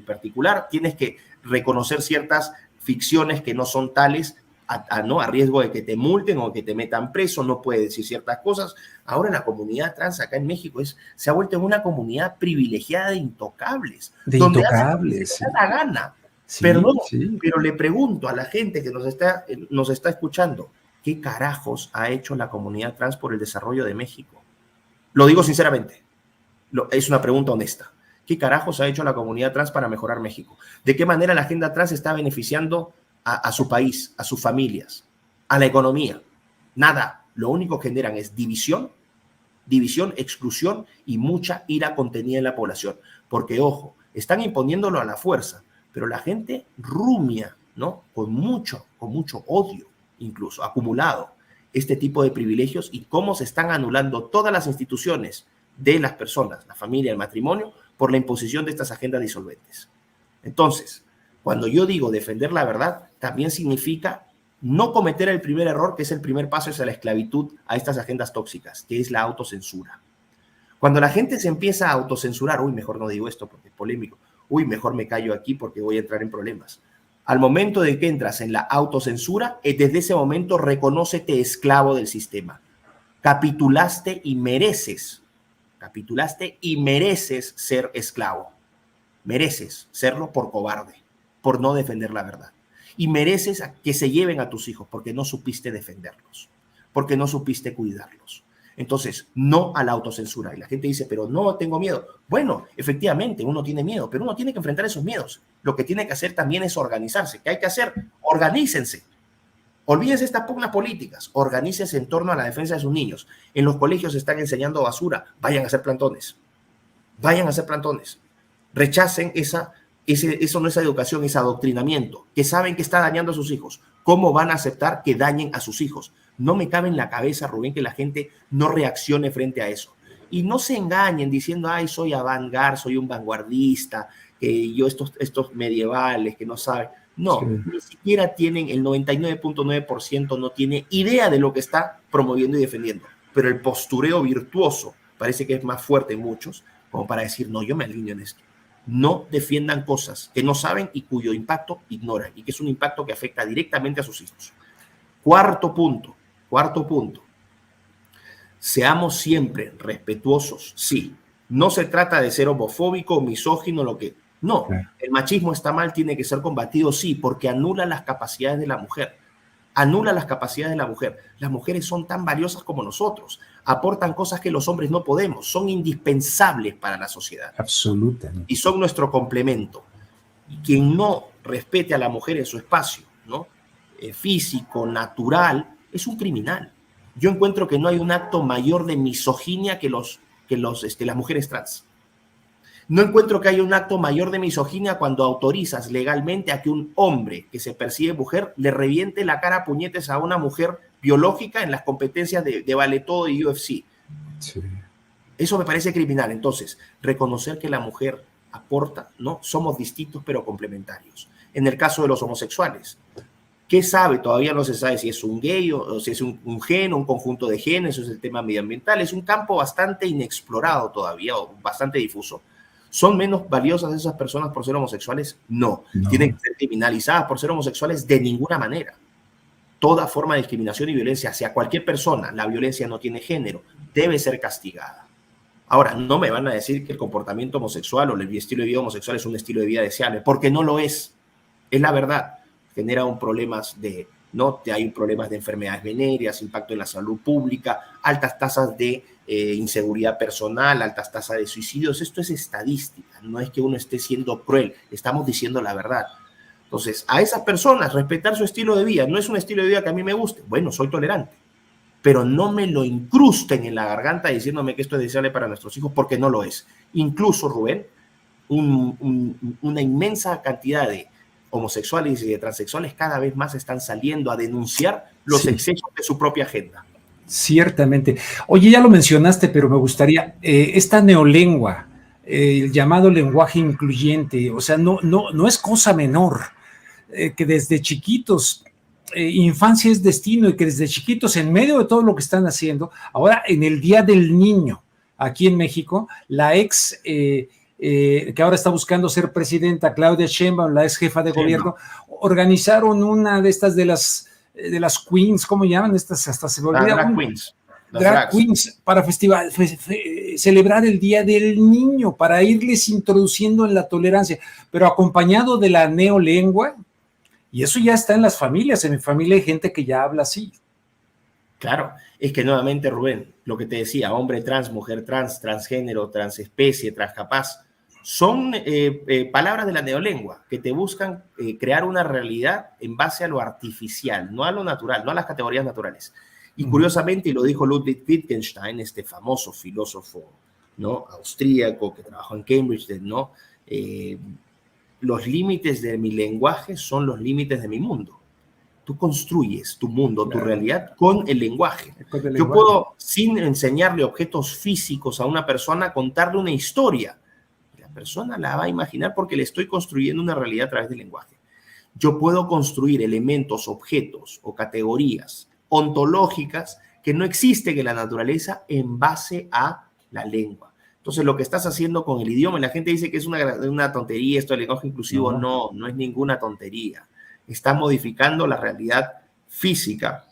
particular, tienes que reconocer ciertas ficciones que no son tales a, ¿no? a riesgo de que te multen o que te metan preso, no puedes decir ciertas cosas. Ahora la comunidad trans acá en México es, se ha vuelto en una comunidad privilegiada de intocables. De intocables. la gana. Perdón, pero le pregunto a la gente que nos está, nos está escuchando, ¿qué carajos ha hecho la comunidad trans por el desarrollo de México? Lo digo sinceramente, es una pregunta honesta. ¿Qué carajos ha hecho la comunidad trans para mejorar México? ¿De qué manera la agenda trans está beneficiando a, su país, a sus familias, a la economía? Nada. Lo único que generan es división, división, exclusión y mucha ira contenida en la población. Porque, ojo, están imponiéndolo a la fuerza pero la gente rumia, ¿no? Con mucho, con mucho odio, incluso acumulado, este tipo de privilegios y cómo se están anulando todas las instituciones de las personas, la familia, el matrimonio, por la imposición de estas agendas disolventes. Entonces, cuando yo digo defender la verdad, también significa no cometer el primer error, que es el primer paso hacia la esclavitud a estas agendas tóxicas, que es la autocensura. Cuando la gente se empieza a autocensurar, uy, mejor no digo esto porque es polémico, uy, mejor me callo aquí porque voy a entrar en problemas. Al momento de que entras en la autocensura, eh, desde ese momento reconócete esclavo del sistema. Capitulaste y mereces, capitulaste y mereces ser esclavo. Mereces serlo por cobarde, por no defender la verdad. Y mereces que se lleven a tus hijos porque no supiste defenderlos, porque no supiste cuidarlos. Entonces, no a la autocensura. Y la gente dice, pero no tengo miedo. Bueno, efectivamente, uno tiene miedo, pero uno tiene que enfrentar esos miedos. Lo que tiene que hacer también es organizarse. ¿Qué hay que hacer? Organícense. Olvídense estas pugnas políticas. Organícense en torno a la defensa de sus niños. En los colegios están enseñando basura. Vayan a hacer plantones. Vayan a hacer plantones. Rechacen esa, ese, eso no es educación, es adoctrinamiento. Que saben que está dañando a sus hijos. ¿Cómo van a aceptar que dañen a sus hijos? No me cabe en la cabeza, Rubén, que la gente no reaccione frente a eso. Y no se engañen diciendo, ay, soy avangar, soy un vanguardista, que yo estos, estos medievales que no saben. No, ni siquiera tienen, el 99.9% no tiene idea de lo que está promoviendo y defendiendo. Pero el postureo virtuoso parece que es más fuerte en muchos, como para decir, no, yo me alineo en esto. No defiendan cosas que no saben y cuyo impacto ignoran, y que es un impacto que afecta directamente a sus hijos. Cuarto punto, Cuarto punto. Seamos siempre respetuosos, sí. No se trata de ser homofóbico, misógino, lo que... No, el machismo está mal, tiene que ser combatido, sí, porque anula las capacidades de la mujer. Anula las capacidades de la mujer. Las mujeres son tan valiosas como nosotros, aportan cosas que los hombres no podemos, son indispensables para la sociedad. Absolutamente. Y son nuestro complemento. Quien no respete a la mujer en su espacio, ¿no? eh, físico, natural, es un criminal. Yo encuentro que no hay un acto mayor de misoginia que, los, que los, este, las mujeres trans. No encuentro que haya un acto mayor de misoginia cuando autorizas legalmente a que un hombre que se percibe mujer le reviente la cara a puñetes a una mujer biológica en las competencias de, de vale todo y UFC. Eso me parece criminal. Entonces, reconocer que la mujer aporta, ¿no? Somos distintos pero complementarios. En el caso de los homosexuales, ¿qué sabe? Todavía no se sabe si es un gay o, si es un, un gen o un conjunto de genes, eso es el tema medioambiental. Es un campo bastante inexplorado todavía o bastante difuso. ¿Son menos valiosas esas personas por ser homosexuales? No. no. Tienen que ser criminalizadas por ser homosexuales de ninguna manera. Toda forma de discriminación y violencia hacia cualquier persona, la violencia no tiene género, debe ser castigada. Ahora, no me van a decir que el comportamiento homosexual o el estilo de vida homosexual es un estilo de vida deseable, porque no lo es. Es la verdad. Genera un problemas de, ¿no? Hay problemas de enfermedades venéreas, impacto en la salud pública, altas tasas de eh, inseguridad personal, altas tasas de suicidios. Esto es estadística, no es que uno esté siendo cruel, estamos diciendo la verdad. Entonces, a esas personas, respetar su estilo de vida, no es un estilo de vida que a mí me guste, bueno, soy tolerante pero no me lo incrusten en la garganta diciéndome que esto es deseable para nuestros hijos, porque no lo es. Incluso, Rubén, un, un, una inmensa cantidad de homosexuales y de transexuales cada vez más están saliendo a denunciar los sí. excesos de su propia agenda. Ciertamente. Oye, ya lo mencionaste, pero me gustaría, eh, esta neolengua, eh, el llamado lenguaje incluyente, o sea, no, no, no es cosa menor, eh, que desde chiquitos infancia es destino y que desde chiquitos, en medio de todo lo que están haciendo, ahora en el Día del Niño, aquí en México, la ex, eh, eh, que ahora está buscando ser presidenta, Claudia Sheinbaum, la ex jefa de sí, gobierno, no. organizaron una de estas de las, de las queens, ¿cómo llaman? Estas hasta se me olvida. Drag queens. Drag queens para festival, fe, fe, celebrar el Día del Niño, para irles introduciendo en la tolerancia, pero acompañado de la neolengua, y eso ya está en las familias, en mi familia hay gente que ya habla así. Claro, es que nuevamente, Rubén, lo que te decía, hombre trans, mujer trans, transgénero, transespecie, transcapaz, son eh, eh, palabras de la neolengua que te buscan eh, crear una realidad en base a lo artificial, no a lo natural, no a las categorías naturales. Y curiosamente, y lo dijo Ludwig Wittgenstein, este famoso filósofo ¿no? austríaco que trabajó en Cambridge, ¿no? Eh, los límites de mi lenguaje son los límites de mi mundo. Tú construyes tu mundo, claro. tu realidad con el lenguaje. Con el Yo lenguaje. puedo, sin enseñarle objetos físicos a una persona, contarle una historia. Persona la va a imaginar porque le estoy construyendo una realidad a través del lenguaje. Yo puedo construir elementos, objetos o categorías ontológicas que no existen en la naturaleza en base a la lengua. Entonces, lo que estás haciendo con el idioma, la gente dice que es una, una tontería esto del lenguaje inclusivo. No. no, no es ninguna tontería. Está modificando la realidad física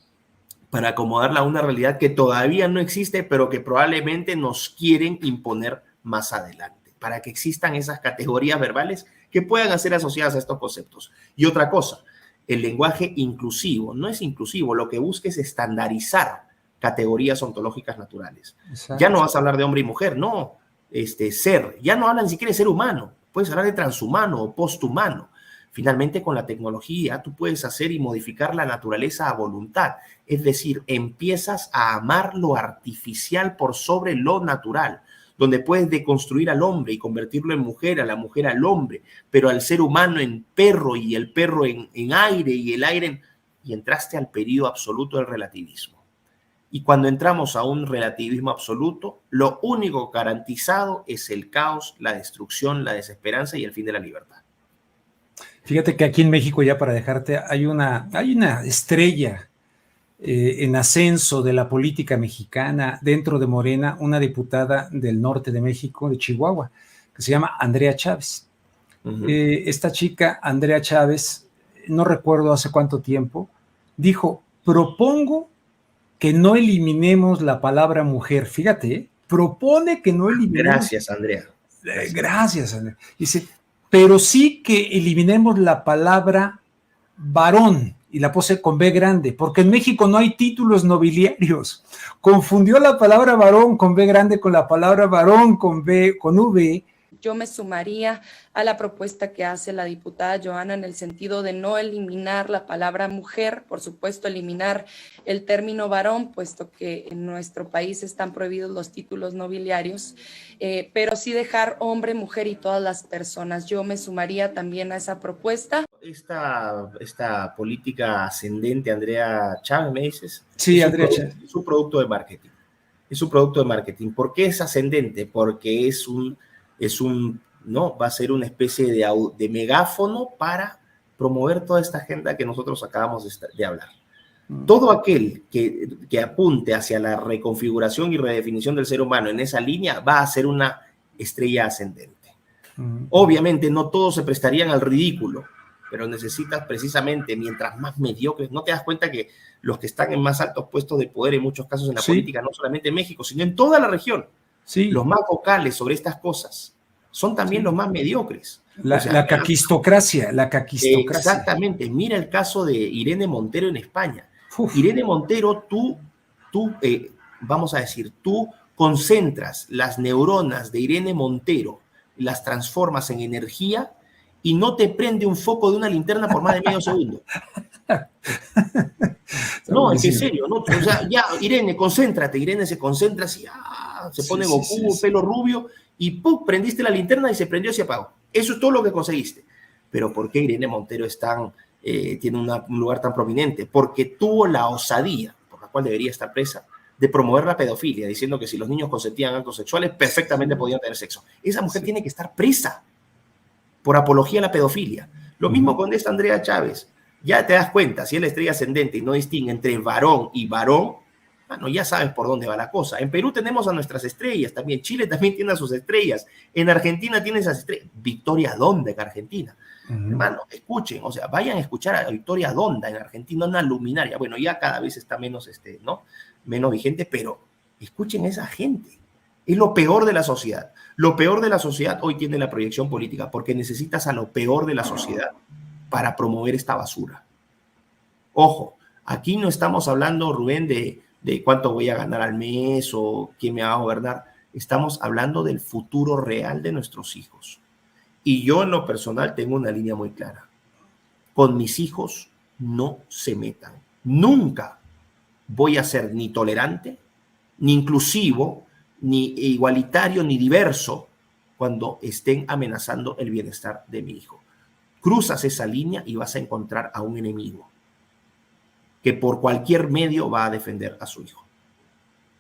para acomodarla a una realidad que todavía no existe, pero que probablemente nos quieren imponer más adelante, para que existan esas categorías verbales que puedan ser asociadas a estos conceptos. Y otra cosa, el lenguaje inclusivo no es inclusivo, lo que busca es estandarizar categorías ontológicas naturales. Exacto. Ya no vas a hablar de hombre y mujer, no, este, ser. Ya no hablan ni siquiera de ser humano, puedes hablar de transhumano o posthumano. Finalmente, con la tecnología, tú puedes hacer y modificar la naturaleza a voluntad. Es decir, empiezas a amar lo artificial por sobre lo natural, donde puedes deconstruir al hombre y convertirlo en mujer, a la mujer al hombre, pero al ser humano en perro y el perro en, en aire y el aire en... Y entraste al periodo absoluto del relativismo. Y cuando entramos a un relativismo absoluto, lo único garantizado es el caos, la destrucción, la desesperanza y el fin de la libertad. Fíjate que aquí en México, ya para dejarte, hay una, hay una estrella eh, en ascenso de la política mexicana dentro de Morena, una diputada del norte de México, de Chihuahua, que se llama Andrea Chávez. Uh -huh. eh, esta chica, Andrea Chávez, no recuerdo hace cuánto tiempo, dijo, propongo que no eliminemos la palabra mujer. Fíjate, ¿eh? propone que no eliminemos. Gracias, Andrea. Gracias. Gracias, Andrea. Dice, pero sí que eliminemos la palabra varón y la puse con B grande, porque en México no hay títulos nobiliarios. Confundió la palabra varón con B grande con la palabra varón con B con V yo me sumaría a la propuesta que hace la diputada Joana en el sentido de no eliminar la palabra mujer, por supuesto, eliminar el término varón, puesto que en nuestro país están prohibidos los títulos nobiliarios, eh, pero sí dejar hombre, mujer y todas las personas. Yo me sumaría también a esa propuesta. Esta, esta política ascendente, Andrea Chávez, ¿me dices? Sí, Andrea Chávez. Es un producto de marketing. Es un producto de marketing. ¿Por qué es ascendente? Porque es un es un, ¿no? Va a ser una especie de, de megáfono para promover toda esta agenda que nosotros acabamos de, hablar. Mm. Todo aquel que, que, apunte hacia la reconfiguración y redefinición del ser humano en esa línea va a ser una estrella ascendente. Mm. Obviamente no todos se prestarían al ridículo, pero necesitas precisamente, mientras más mediocres, no te das cuenta que los que están en más altos puestos de poder en muchos casos en la política, no solamente en México, sino en toda la región, los más vocales sobre estas cosas son también los más mediocres. La, caquistocracia, la caquistocracia. Exactamente. Mira el caso de Irene Montero en España. Irene Montero, tú, tú eh, vamos a decir, tú concentras las neuronas de Irene Montero, las transformas en energía y no te prende un foco de una linterna por más de medio segundo. <laughs> No, es que en serio, ¿no? O sea, ya, Irene, concéntrate. Irene se concentra así, ah, se pone Goku, pelo rubio, y ¡pum! prendiste la linterna y se prendió y se apagó. Eso es todo lo que conseguiste. Pero ¿por qué Irene Montero es tan, eh, tiene un lugar tan prominente? Porque tuvo la osadía, por la cual debería estar presa, de promover la pedofilia, diciendo que si los niños consentían actos sexuales, perfectamente podían tener sexo. Esa mujer tiene que estar presa por apología a la pedofilia. Lo mismo con esta Andrea Chávez ya te das cuenta, si es la estrella ascendente y no distingue entre varón y varón, bueno, ya sabes por dónde va la cosa. En Perú tenemos a nuestras estrellas también, Chile también tiene a sus estrellas, en Argentina tiene esas estrellas. Victoria Donda en Argentina. Hermano, escuchen, o sea, vayan a escuchar a Victoria Donda en Argentina, una luminaria. Bueno, ya cada vez está menos, este, ¿no? menos vigente, pero escuchen a esa gente. Es lo peor de la sociedad. Lo peor de la sociedad hoy tiene la proyección política, porque necesitas a lo peor de la sociedad para promover esta basura. Ojo, aquí no estamos hablando, Rubén, de, de cuánto voy a ganar al mes o quién me va a gobernar. Estamos hablando del futuro real de nuestros hijos. Y yo en lo personal tengo una línea muy clara. Con mis hijos no se metan. Nunca voy a ser ni tolerante, ni inclusivo, ni igualitario, ni diverso cuando estén amenazando el bienestar de mi hijo cruzas esa línea y vas a encontrar a un enemigo que por cualquier medio va a defender a su hijo.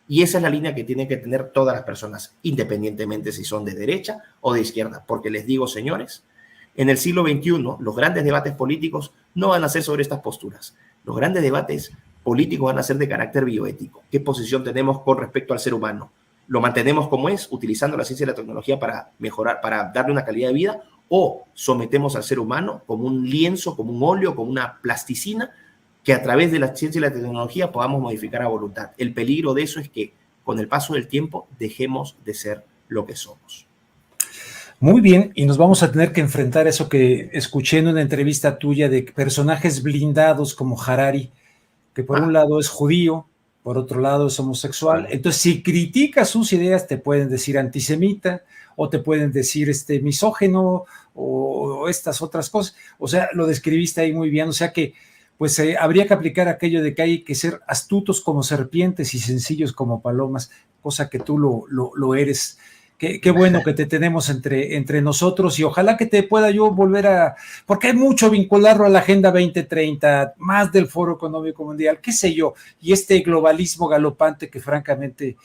Y esa es la línea que tienen que tener todas las personas, independientemente si son de derecha o de izquierda. Porque les digo, señores, en el siglo XXI los grandes debates políticos no van a ser sobre estas posturas. Los grandes debates políticos van a ser de carácter bioético. ¿Qué posición tenemos con respecto al ser humano? ¿Lo mantenemos como es, utilizando la ciencia y la tecnología para mejorar, para darle una calidad de vida? o sometemos al ser humano como un lienzo, como un óleo, como una plasticina, que a través de la ciencia y la tecnología podamos modificar a voluntad. El peligro de eso es que con el paso del tiempo dejemos de ser lo que somos. Muy bien, y nos vamos a tener que enfrentar a eso que escuché en una entrevista tuya de personajes blindados como Harari, que por un ah. lado es judío, por otro lado es homosexual. Entonces, si criticas sus ideas, te pueden decir antisemita, o te pueden decir este misógeno o, estas otras cosas. O sea, lo describiste ahí muy bien, o sea que pues eh, habría que aplicar aquello de que hay que ser astutos como serpientes y sencillos como palomas, cosa que tú lo, lo, eres. Qué, qué, bueno que te tenemos entre, entre nosotros y ojalá que te pueda yo volver a, porque hay mucho vincularlo a la Agenda 2030, más del Foro Económico Mundial, qué sé yo, y este globalismo galopante que francamente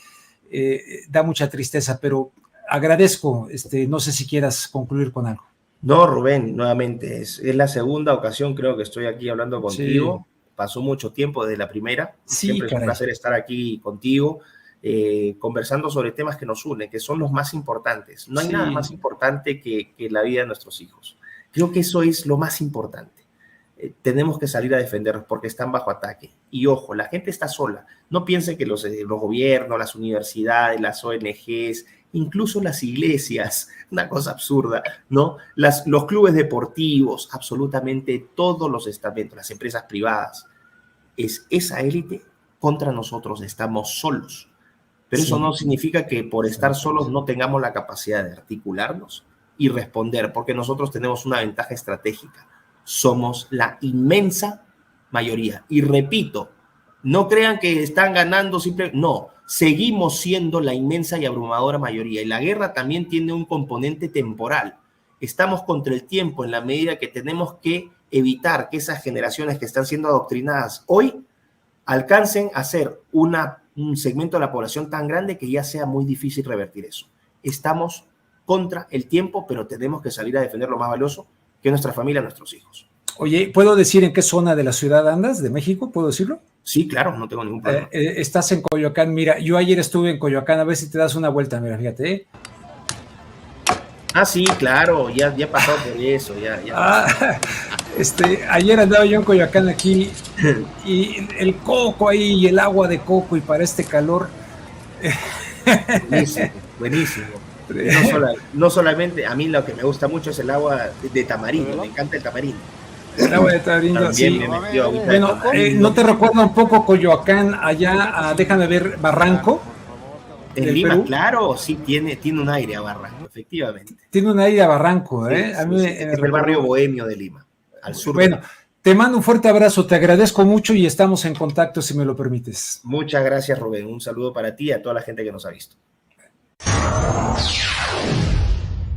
eh, da mucha tristeza, pero agradezco, este, no sé si quieras concluir con algo. No, Rubén, nuevamente, es, la segunda ocasión creo que estoy aquí hablando contigo. Pasó mucho tiempo desde la primera. Siempre es un placer estar aquí contigo, eh, conversando sobre temas que nos unen, que son los más importantes. No hay nada más importante que, que la vida de nuestros hijos. Creo que eso es lo más importante. Eh, tenemos que salir a defenderlos porque están bajo ataque. Y ojo, la gente está sola. No piensen que los, eh, los gobiernos, las universidades, las ONGs, incluso las iglesias, <laughs> una cosa absurda, ¿no? Las, los clubes deportivos, absolutamente todos los estamentos, las empresas privadas, es esa élite contra nosotros, estamos solos. Pero eso no significa que por estar solos no tengamos la capacidad de articularnos y responder, porque nosotros tenemos una ventaja estratégica. Somos la inmensa mayoría. Y repito, no crean que están ganando simplemente, no, seguimos siendo la inmensa y abrumadora mayoría. Y la guerra también tiene un componente temporal. Estamos contra el tiempo en la medida que tenemos que evitar que esas generaciones que están siendo adoctrinadas hoy alcancen a ser una, un segmento de la población tan grande que ya sea muy difícil revertir eso. Estamos contra el tiempo, pero tenemos que salir a defender lo más valioso, que es nuestra familia, nuestros hijos. Oye, ¿puedo decir en qué zona de la ciudad andas, de México? ¿Puedo decirlo? Sí, claro, no tengo ningún problema. Eh, eh, estás en Coyoacán, mira, yo ayer estuve en Coyoacán, a ver si te das una vuelta, mira, fíjate. ¿eh? Ah, sí, claro, ya, ya pasó por eso, ya, ya. Ah, <laughs> este, ayer andaba yo en Coyoacán aquí y el coco ahí y el agua de coco y para este calor. Buenísimo, buenísimo. No, solamente, a mí lo que me gusta mucho es el agua de tamarindo, me encanta el tamarindo. El agua de tamarindo, sí. Bueno, eh, ¿no te recuerda un poco Coyoacán allá, déjame ver, Barranco? En Lima, claro, sí, tiene, tiene un aire a Barranco, efectivamente. Tiene un aire a Barranco, ¿eh? a mí es el barrio bohemio de Lima, al sur. Bueno, te mando un fuerte abrazo, te agradezco mucho y estamos en contacto si me lo permites. Muchas gracias, Rubén. Un saludo para ti y a toda la gente que nos ha visto.